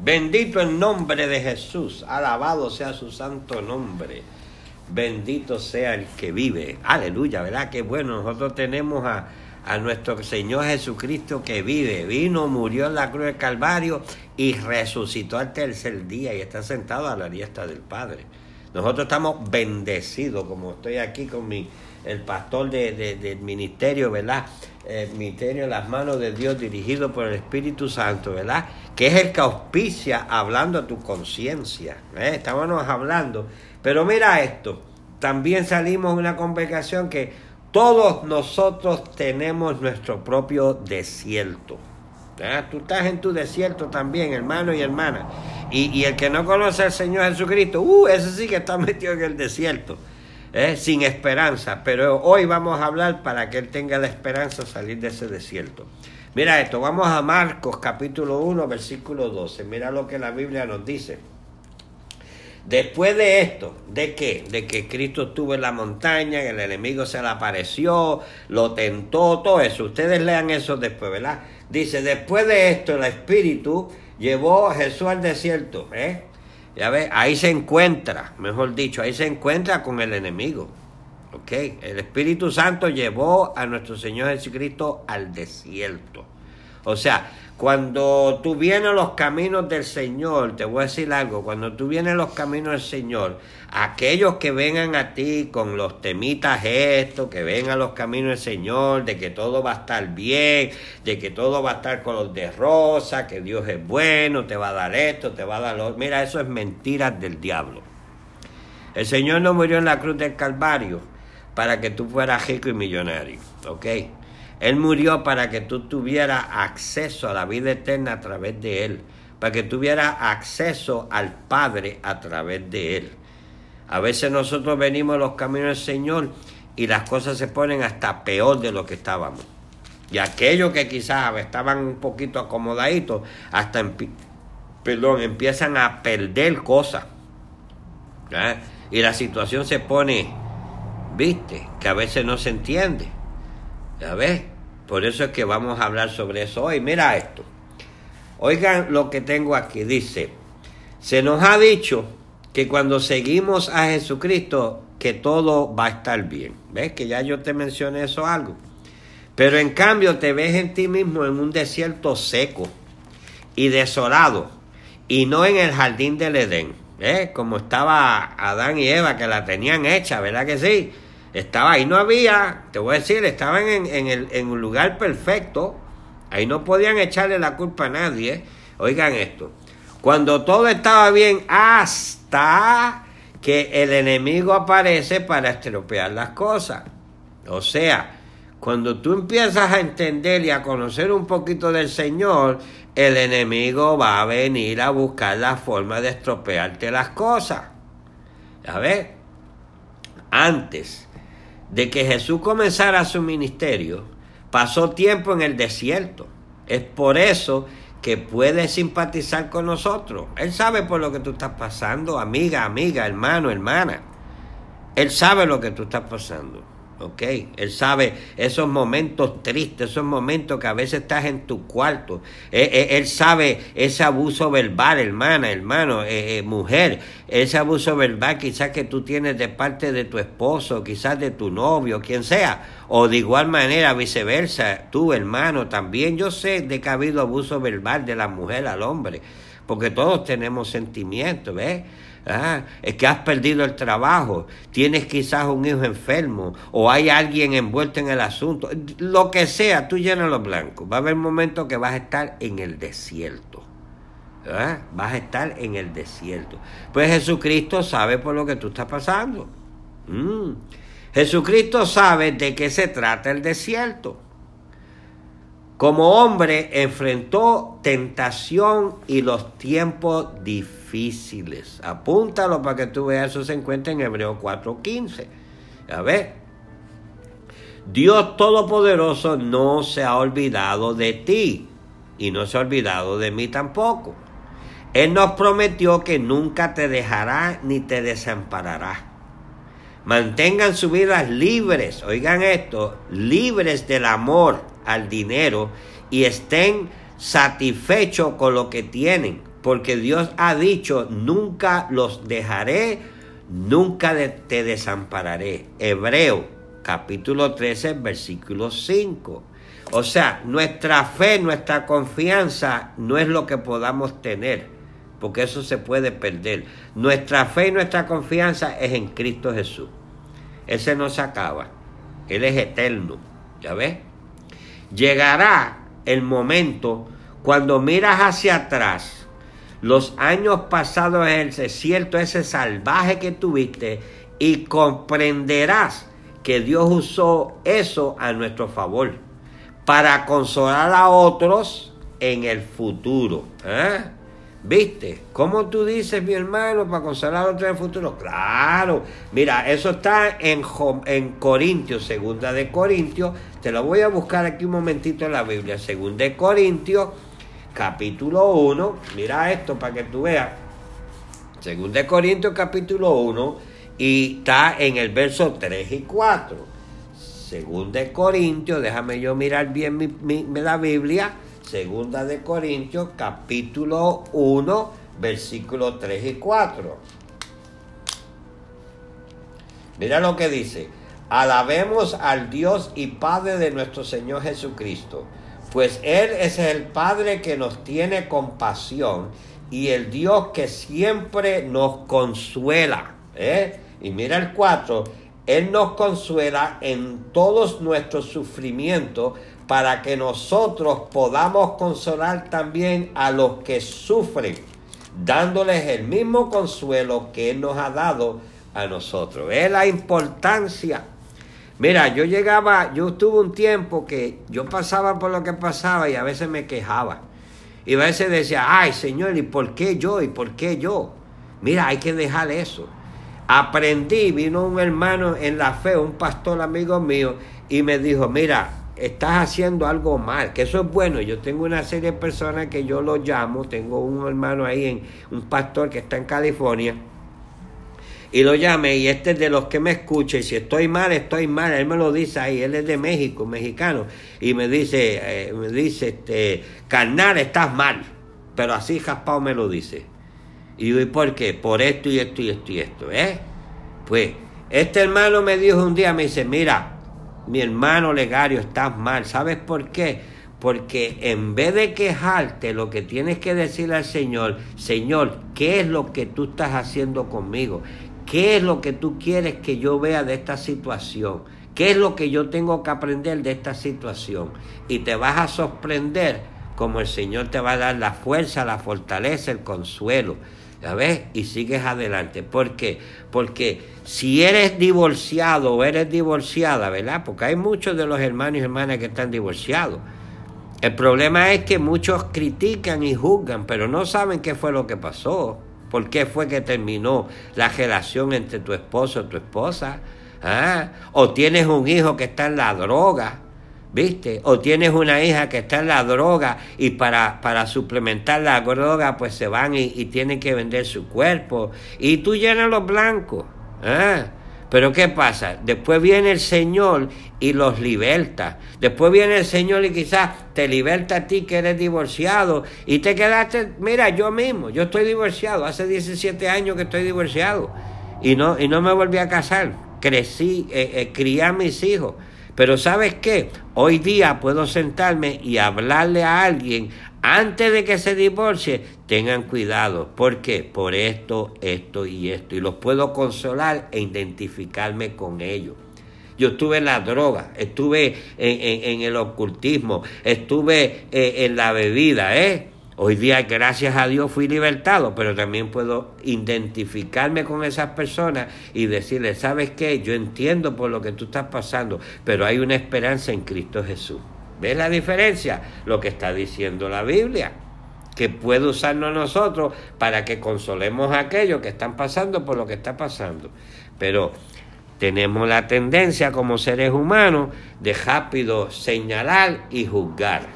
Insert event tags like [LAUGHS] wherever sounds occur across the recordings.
Bendito el nombre de Jesús. Alabado sea su santo nombre. Bendito sea el que vive. Aleluya, ¿verdad? Qué bueno. Nosotros tenemos a, a nuestro Señor Jesucristo que vive. Vino, murió en la cruz del Calvario y resucitó al tercer día y está sentado a la diestra del Padre. Nosotros estamos bendecidos, como estoy aquí con mi, el pastor de, del ministerio, ¿verdad? El ministerio en las manos de Dios dirigido por el Espíritu Santo, ¿verdad? Que es el que auspicia hablando a tu conciencia. ¿eh? Estábamos hablando. Pero mira esto, también salimos de una congregación que todos nosotros tenemos nuestro propio desierto. Tú estás en tu desierto también, hermano y hermana. Y, el que no conoce al Señor Jesucristo, uh, ese sí que está [LAUGHS] metido en el desierto, ¿eh? sin esperanza. Pero hoy vamos a hablar para que él tenga la esperanza de salir de ese desierto. Mira esto, vamos a Marcos capítulo 1, versículo 12. Mira lo que la Biblia nos dice. Después de esto, ¿de qué? De que Cristo estuvo en la montaña, que el enemigo se le apareció, lo tentó, todo eso. Ustedes lean eso después, ¿verdad? Dice, después de esto el Espíritu llevó a Jesús al desierto. ¿eh? Ya ve, ahí se encuentra, mejor dicho, ahí se encuentra con el enemigo. ¿Ok? El Espíritu Santo llevó a nuestro Señor Jesucristo al desierto. O sea, cuando tú vienes a los caminos del Señor, te voy a decir algo, cuando tú vienes a los caminos del Señor, aquellos que vengan a ti con los temitas estos, que vengan a los caminos del Señor, de que todo va a estar bien, de que todo va a estar color de rosa, que Dios es bueno, te va a dar esto, te va a dar lo otro. Mira, eso es mentiras del diablo. El Señor no murió en la cruz del Calvario para que tú fueras rico y millonario, ¿ok? Él murió para que tú tuvieras acceso a la vida eterna a través de Él, para que tuvieras acceso al Padre a través de Él. A veces nosotros venimos a los caminos del Señor y las cosas se ponen hasta peor de lo que estábamos. Y aquellos que quizás estaban un poquito acomodaditos, hasta perdón, empiezan a perder cosas. Y la situación se pone, viste, que a veces no se entiende. ¿Ya ves? Por eso es que vamos a hablar sobre eso hoy. Mira esto. Oigan lo que tengo aquí. Dice, se nos ha dicho que cuando seguimos a Jesucristo, que todo va a estar bien. ¿Ves? Que ya yo te mencioné eso algo. Pero en cambio te ves en ti mismo en un desierto seco y desolado y no en el jardín del Edén. ¿Ves? Como estaba Adán y Eva que la tenían hecha, ¿verdad que sí? Estaba ahí, no había, te voy a decir, estaban en, el, en un lugar perfecto. Ahí no podían echarle la culpa a nadie. Oigan esto. Cuando todo estaba bien, hasta que el enemigo aparece para estropear las cosas. O sea, cuando tú empiezas a entender y a conocer un poquito del Señor, el enemigo va a venir a buscar la forma de estropearte las cosas. ¿Ya ves? Antes de que Jesús comenzara su ministerio, pasó tiempo en el desierto. Es por eso que puede simpatizar con nosotros. Él sabe por lo que tú estás pasando, amiga, amiga, hermano, hermana. Él sabe lo que tú estás pasando. ¿Ok? Él sabe esos momentos tristes, esos momentos que a veces estás en tu cuarto. Eh, eh, él, sabe ese abuso verbal, hermana, hermano, eh, mujer, ese abuso verbal quizás que tú tienes de parte de tu esposo, quizás de tu novio, quien sea, o de igual manera viceversa, tú, hermano, también yo sé de que ha habido abuso verbal de la mujer al hombre, porque todos tenemos sentimientos, ¿ves? Ah, es que has perdido el trabajo, tienes quizás un hijo enfermo o hay alguien envuelto en el asunto, lo que sea, tú llenas los blancos. Va a haber momentos que vas a estar en el desierto. ¿Ah? Vas a estar en el desierto. Pues Jesucristo sabe por lo que tú estás pasando. Mm. Jesucristo sabe de qué se trata el desierto. Como hombre enfrentó tentación y los tiempos difíciles. Apúntalo para que tú veas, eso se encuentra en Hebreo 4:15. A ver. Dios Todopoderoso no se ha olvidado de ti y no se ha olvidado de mí tampoco. Él nos prometió que nunca te dejará ni te desamparará. Mantengan sus vidas libres, oigan esto, libres del amor al dinero y estén satisfechos con lo que tienen, porque Dios ha dicho, nunca los dejaré, nunca te desampararé. Hebreo capítulo 13, versículo 5. O sea, nuestra fe, nuestra confianza no es lo que podamos tener, porque eso se puede perder. Nuestra fe y nuestra confianza es en Cristo Jesús. Ese no se acaba. Él es eterno. ¿Ya ves? Llegará el momento cuando miras hacia atrás, los años pasados en el desierto, ese salvaje que tuviste, y comprenderás que Dios usó eso a nuestro favor para consolar a otros en el futuro. ¿eh? ¿Viste? ¿Cómo tú dices, mi hermano, para consolar a otros en el futuro? Claro. Mira, eso está en, en Corintios, segunda de Corintios. Te lo voy a buscar aquí un momentito en la Biblia. Segunda de Corintios, capítulo 1. Mira esto para que tú veas. Segunda de Corintios, capítulo 1. Y está en el verso 3 y 4. Segunda de Corintios, déjame yo mirar bien mi, la Biblia Segunda de Corintios, capítulo 1, versículos 3 y 4. Mira lo que dice. Alabemos al Dios y Padre de nuestro Señor Jesucristo, pues Él es el Padre que nos tiene compasión y el Dios que siempre nos consuela. ¿eh? Y mira el 4, Él nos consuela en todos nuestros sufrimientos para que nosotros podamos consolar también a los que sufren, dándoles el mismo consuelo que Él nos ha dado a nosotros. Es la importancia. Mira, yo llegaba, yo tuve un tiempo que yo pasaba por lo que pasaba y a veces me quejaba. Y a veces decía, ay Señor, ¿y por qué yo? ¿Y por qué yo? Mira, hay que dejar eso. Aprendí, vino un hermano en la fe, un pastor amigo mío, y me dijo, mira, estás haciendo algo mal, que eso es bueno. Yo tengo una serie de personas que yo lo llamo, tengo un hermano ahí, en, un pastor que está en California, y lo llame, y este es de los que me escucha, y si estoy mal, estoy mal, él me lo dice ahí, él es de México, mexicano, y me dice, eh, me dice, este, carnal, estás mal, pero así Jaspao me lo dice. Y yo, ¿y por qué? Por esto y esto y esto y esto, ¿eh? Pues, este hermano me dijo un día, me dice, mira, mi hermano Legario, estás mal. ¿Sabes por qué? Porque en vez de quejarte, lo que tienes que decirle al Señor, Señor, ¿qué es lo que tú estás haciendo conmigo? ¿Qué es lo que tú quieres que yo vea de esta situación? ¿Qué es lo que yo tengo que aprender de esta situación? Y te vas a sorprender como el Señor te va a dar la fuerza, la fortaleza, el consuelo. ¿Ya ves? Y sigues adelante. ¿Por qué? Porque si eres divorciado o eres divorciada, ¿verdad? Porque hay muchos de los hermanos y hermanas que están divorciados. El problema es que muchos critican y juzgan, pero no saben qué fue lo que pasó. ¿Por qué fue que terminó la relación entre tu esposo y tu esposa? ¿Ah? O tienes un hijo que está en la droga ¿Viste? O tienes una hija que está en la droga y para, para suplementar la droga pues se van y, tienen que vender su cuerpo. Y tú llenas los blancos. ¿ah? Pero ¿qué pasa? Después viene el Señor y los liberta. Después viene el Señor y quizás te liberta a ti que eres divorciado y te quedaste, mira, yo mismo, yo estoy divorciado, hace 17 años que estoy divorciado y no, y no me volví a casar. Crecí, eh, eh, crié a mis hijos pero ¿sabes qué? Hoy día puedo sentarme y hablarle a alguien antes de que se divorcie. Tengan cuidado. ¿Por qué? Por esto, esto y esto. Y los puedo consolar e identificarme con ellos. Yo estuve en la droga, estuve en, el ocultismo, estuve eh, en la bebida, ¿eh? Hoy día, gracias a Dios, fui libertado, pero también puedo identificarme con esas personas y decirles, ¿sabes qué? Yo entiendo por lo que tú estás pasando, pero hay una esperanza en Cristo Jesús. ¿Ves la diferencia? Lo que está diciendo la Biblia, que puede usarnos nosotros para que consolemos a aquellos que están pasando por lo que está pasando. Pero tenemos la tendencia como seres humanos de rápido señalar y juzgar.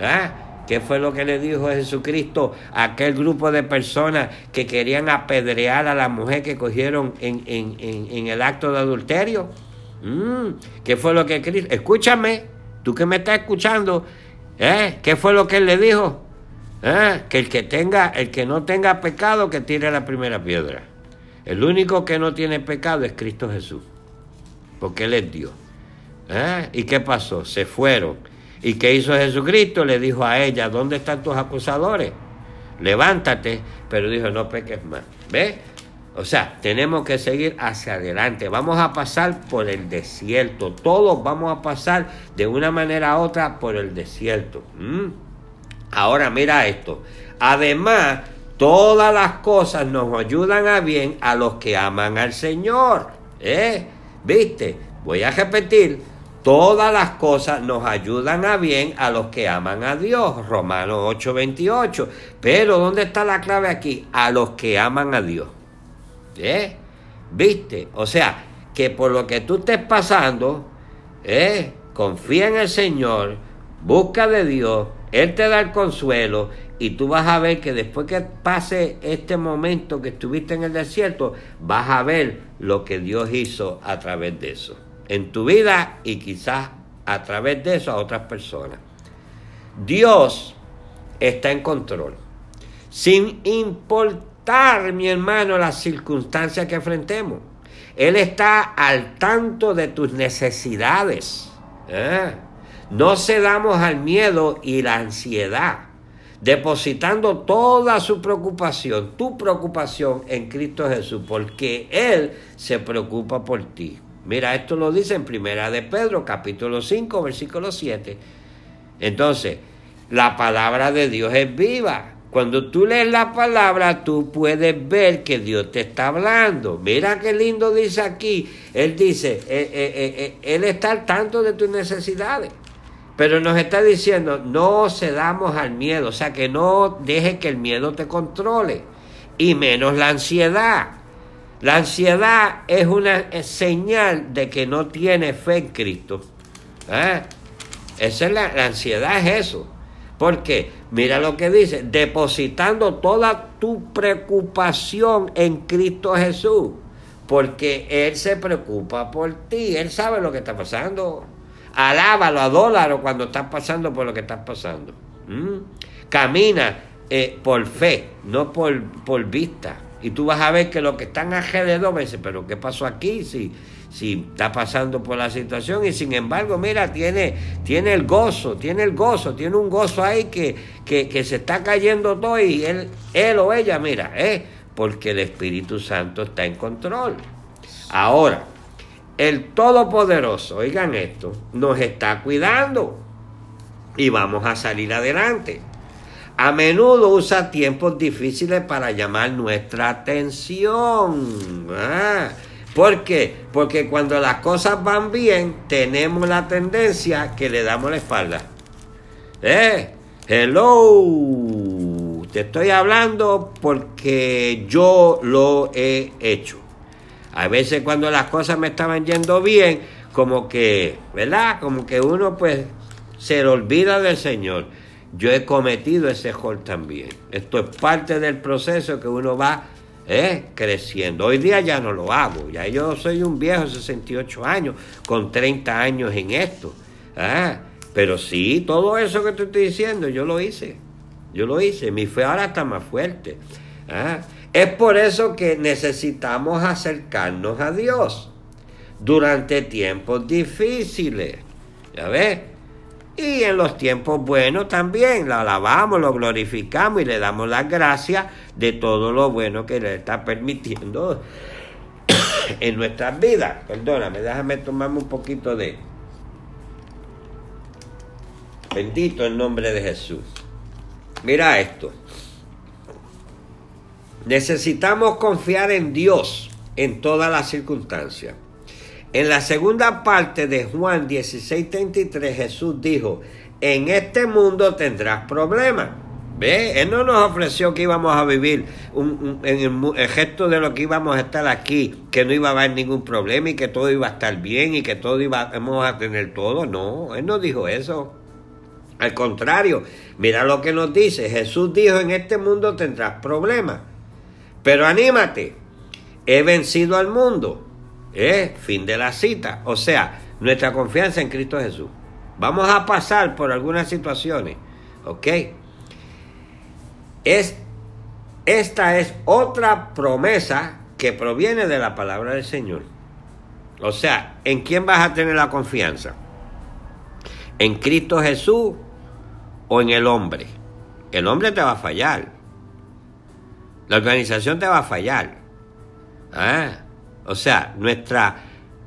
¿Ah? ¿Qué fue lo que le dijo Jesucristo a aquel grupo de personas que querían apedrear a la mujer que cogieron en, el acto de adulterio? Mm, ¿Qué fue lo que Cristo? Escúchame, tú que me estás escuchando, ¿eh? ¿qué fue lo que él le dijo? ¿Eh? Que el que tenga, el que no tenga pecado, que tire la primera piedra. El único que no tiene pecado es Cristo Jesús. Porque Él es Dios. ¿Eh? ¿Y qué pasó? Se fueron. ¿Y qué hizo Jesucristo? Le dijo a ella, ¿dónde están tus acusadores? Levántate. Pero dijo, no peques más. ¿Ves? O sea, tenemos que seguir hacia adelante. Vamos a pasar por el desierto. Todos vamos a pasar de una manera u otra por el desierto. Ahora mira esto. Además, todas las cosas nos ayudan a bien a los que aman al Señor. ¿Eh? ¿Viste? Voy a repetir. Todas las cosas nos ayudan a bien a los que aman a Dios. Romanos 8:28. Pero ¿dónde está la clave aquí? A los que aman a Dios. ¿Eh? ¿Viste? O sea, que por lo que tú estés pasando, ¿eh? confía en el Señor, busca de Dios, Él te da el consuelo y tú vas a ver que después que pase este momento que estuviste en el desierto, vas a ver lo que Dios hizo a través de eso, en tu vida y quizás a través de eso a otras personas. Dios está en control, sin importar, mi hermano, las circunstancias que enfrentemos. Él está al tanto de tus necesidades. ¿eh? No cedamos al miedo y la ansiedad, depositando toda su preocupación, tu preocupación en Cristo Jesús, porque Él se preocupa por ti. Mira, esto lo dice en Primera de Pedro, capítulo 5, versículo 7. Entonces, la palabra de Dios es viva. Cuando tú lees la palabra, tú puedes ver que Dios te está hablando. Mira qué lindo dice aquí. Él dice, eh, eh, eh, Él está al tanto de tus necesidades. Pero nos está diciendo, no cedamos al miedo, o sea, que no deje que el miedo te controle, y menos la ansiedad. La ansiedad es una señal de que no tiene fe en Cristo. ¿Eh? Esa es la, ansiedad es eso. Porque, mira lo que dice, depositando toda tu preocupación en Cristo Jesús. Porque Él se preocupa por ti, Él sabe lo que está pasando. Alábalo, adólaro cuando estás pasando por lo que estás pasando. Camina eh, por fe, no por, por vista. Y tú vas a ver que lo que están alrededor me dice, pero ¿qué pasó aquí? Si, si está pasando por la situación y sin embargo, mira, tiene, tiene el gozo, tiene el gozo, tiene un gozo ahí que, que, que se está cayendo todo y él, él o ella, mira, eh, porque el Espíritu Santo está en control. Ahora, el Todopoderoso, oigan esto, nos está cuidando y vamos a salir adelante. A menudo usa tiempos difíciles para llamar nuestra atención. Ah, ¿Por qué? Porque cuando las cosas van bien, tenemos la tendencia que le damos la espalda. ¿Eh? Hello. Te estoy hablando porque yo lo he hecho. A veces cuando las cosas me estaban yendo bien, como que, ¿verdad? Como que uno pues se olvida del Señor. Yo he cometido ese error también. Esto es parte del proceso que uno va ¿eh? creciendo. Hoy día ya no lo hago. Ya yo soy un viejo, 68 años, con 30 años en esto. ¿ah? Pero sí, todo eso que te estoy diciendo, yo lo hice. Yo lo hice. Mi fe ahora está más fuerte. ¿ah? Es por eso que necesitamos acercarnos a Dios durante tiempos difíciles. ¿Ya ves? Y en los tiempos buenos también lo alabamos, lo glorificamos y le damos las gracias de todo lo bueno que le está permitiendo [COUGHS] en nuestras vidas. Perdóname, déjame tomarme un poquito de... Bendito el nombre de Jesús. Mira esto. Necesitamos confiar en Dios en todas las circunstancias. En la segunda parte de Juan 16:33 Jesús dijo, en este mundo tendrás problemas. ¿Ve? Él no nos ofreció que íbamos a vivir un, en el, gesto de lo que íbamos a estar aquí, que no iba a haber ningún problema y que todo iba a estar bien y que todo íbamos a tener todo. No, Él no dijo eso. Al contrario, mira lo que nos dice. Jesús dijo, en este mundo tendrás problemas. Pero anímate, he vencido al mundo. ¿Eh? Fin de la cita. O sea, nuestra confianza en Cristo Jesús. Vamos a pasar por algunas situaciones. ¿Ok? es, esta es otra promesa que proviene de la palabra del Señor. O sea, ¿en quién vas a tener la confianza? ¿En Cristo Jesús o en el hombre? El hombre te va a fallar. La organización te va a fallar. Ah, o sea, nuestra,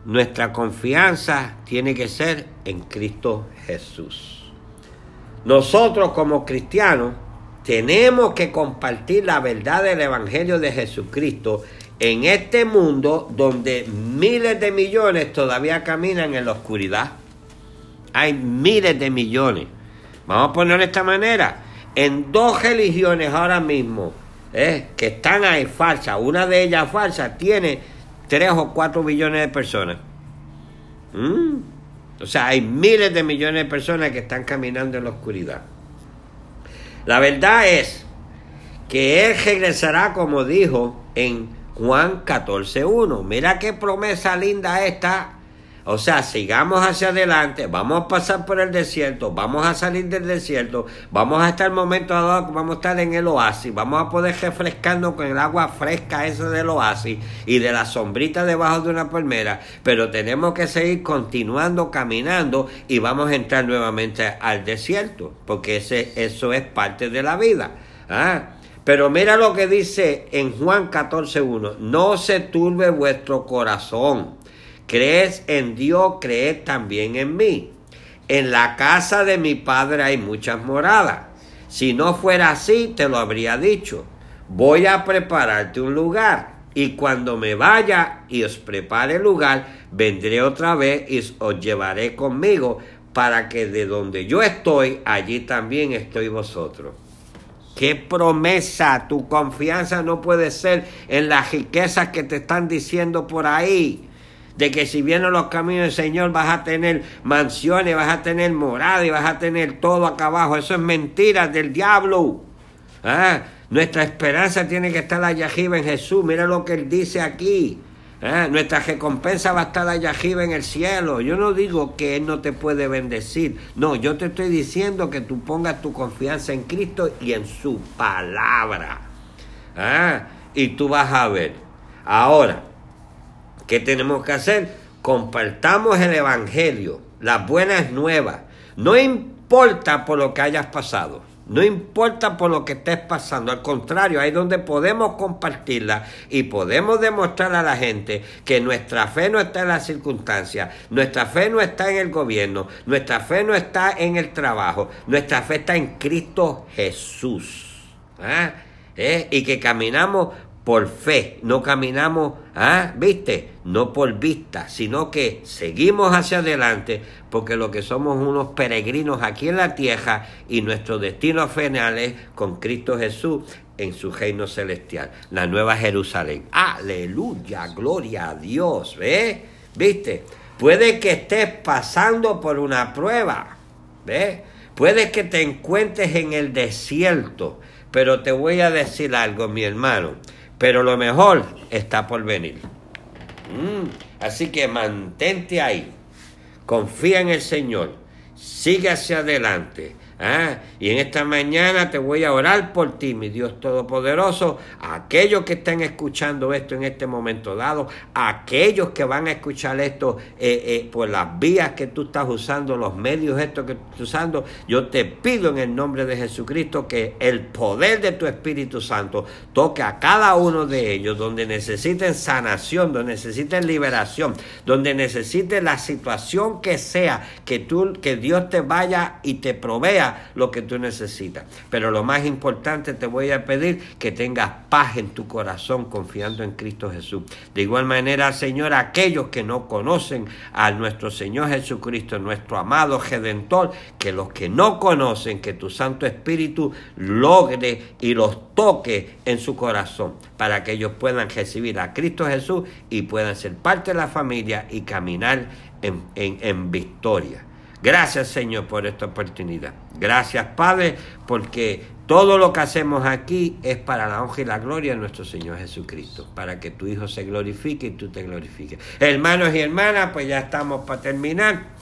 nuestra confianza tiene que ser en Cristo Jesús. Nosotros como cristianos tenemos que compartir la verdad del Evangelio de Jesucristo en este mundo donde miles de millones todavía caminan en la oscuridad. Hay miles de millones. Vamos a ponerlo de esta manera. En dos religiones ahora mismo eh, que están ahí falsas, una de ellas falsa, tiene tres o cuatro billones de personas. Mm. O sea, hay miles de millones de personas que están caminando en la oscuridad. La verdad es que Él regresará como dijo en Juan 14.1. Mira qué promesa linda esta. O sea, sigamos hacia adelante, vamos a pasar por el desierto, vamos a salir del desierto, vamos a estar en momento dado, vamos a estar en el oasis, vamos a poder refrescando con el agua fresca esa del oasis y de la sombrita debajo de una palmera, pero tenemos que seguir continuando caminando y vamos a entrar nuevamente al desierto, porque ese, eso es parte de la vida. ¿ah? Pero mira lo que dice en Juan 14.1, no se turbe vuestro corazón, crees en Dios, creed también en mí. En la casa de mi padre hay muchas moradas. Si no fuera así, te lo habría dicho. Voy a prepararte un lugar. Y cuando me vaya y os prepare el lugar, vendré otra vez y os llevaré conmigo para que de donde yo estoy, allí también estoy vosotros. Qué promesa, tu confianza no puede ser en las riquezas que te están diciendo por ahí. De que si vienen los caminos del Señor vas a tener mansiones, vas a tener morada y vas a tener todo acá abajo. Eso es mentira del diablo. ¿Ah? Nuestra esperanza tiene que estar allá arriba en Jesús. Mira lo que él dice aquí. ¿Eh? Nuestra recompensa va a estar allá arriba en el cielo. Yo no digo que Él no te puede bendecir. No, yo te estoy diciendo que tú pongas tu confianza en Cristo y en su palabra. ¿Eh? Y tú vas a ver. Ahora, ¿qué tenemos que hacer? Compartamos el Evangelio, las buenas nuevas. No importa por lo que hayas pasado. No importa por lo que estés pasando, al contrario, ahí donde podemos compartirla y podemos demostrar a la gente que nuestra fe no está en las circunstancias, nuestra fe no está en el gobierno, nuestra fe no está en el trabajo, nuestra fe está en Cristo Jesús. ¿Ah? ¿Eh? Y que caminamos por fe, no caminamos, ¿ah? ¿viste? No por vista, sino que seguimos hacia adelante porque lo que somos unos peregrinos aquí en la tierra y nuestro destino final es con Cristo Jesús en su reino celestial, la nueva Jerusalén. Aleluya, gloria a Dios, ¿ves? ¿Viste? Puede que estés pasando por una prueba, ¿ves? Puede que te encuentres en el desierto, pero te voy a decir algo, mi hermano pero lo mejor está por venir. Mm, así que mantente ahí, confía en el Señor, sigue hacia adelante, ¿Ah? Y en esta mañana te voy a orar por ti, mi Dios Todopoderoso, aquellos que están escuchando esto en este momento dado, aquellos que van a escuchar esto eh, eh, por las vías que tú estás usando, los medios estos que tú estás usando, yo te pido en el nombre de Jesucristo que el poder de tu Espíritu Santo toque a cada uno de ellos, donde necesiten sanación, donde necesiten liberación, donde necesiten la situación que sea, que tú, que Dios te vaya y te provea lo que tú necesitas. Pero lo más importante te voy a pedir que tengas paz en tu corazón confiando en Cristo Jesús. De igual manera, Señor, aquellos que no conocen a nuestro Señor Jesucristo, nuestro amado Redentor, que los que no conocen, que tu Santo Espíritu logre y los toque en su corazón para que ellos puedan recibir a Cristo Jesús y puedan ser parte de la familia y caminar en, en victoria. Gracias Señor por esta oportunidad. Gracias Padre porque todo lo que hacemos aquí es para la honra y la gloria de nuestro Señor Jesucristo, para que tu Hijo se glorifique y tú te glorifiques. Hermanos y hermanas, pues ya estamos para terminar.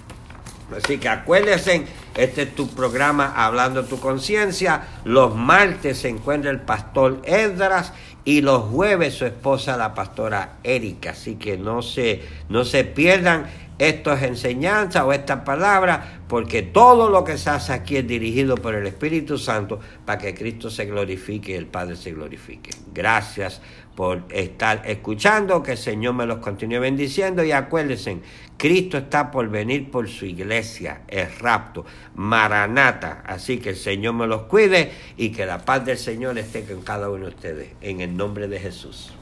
Así que acuérdense Este es tu programa Hablando tu conciencia. Los martes se encuentra el pastor Edras y los jueves su esposa la pastora Erika. Así que no se, no se pierdan estas enseñanzas o estas palabras, porque todo lo que se hace aquí es dirigido por el Espíritu Santo para que Cristo se glorifique y el Padre se glorifique. Gracias por estar escuchando, que el Señor me los continúe bendiciendo y acuérdense, Cristo está por venir por su iglesia, el rapto, Maranata, así que el Señor me los cuide y que la paz del Señor esté con cada uno de ustedes, en el nombre de Jesús.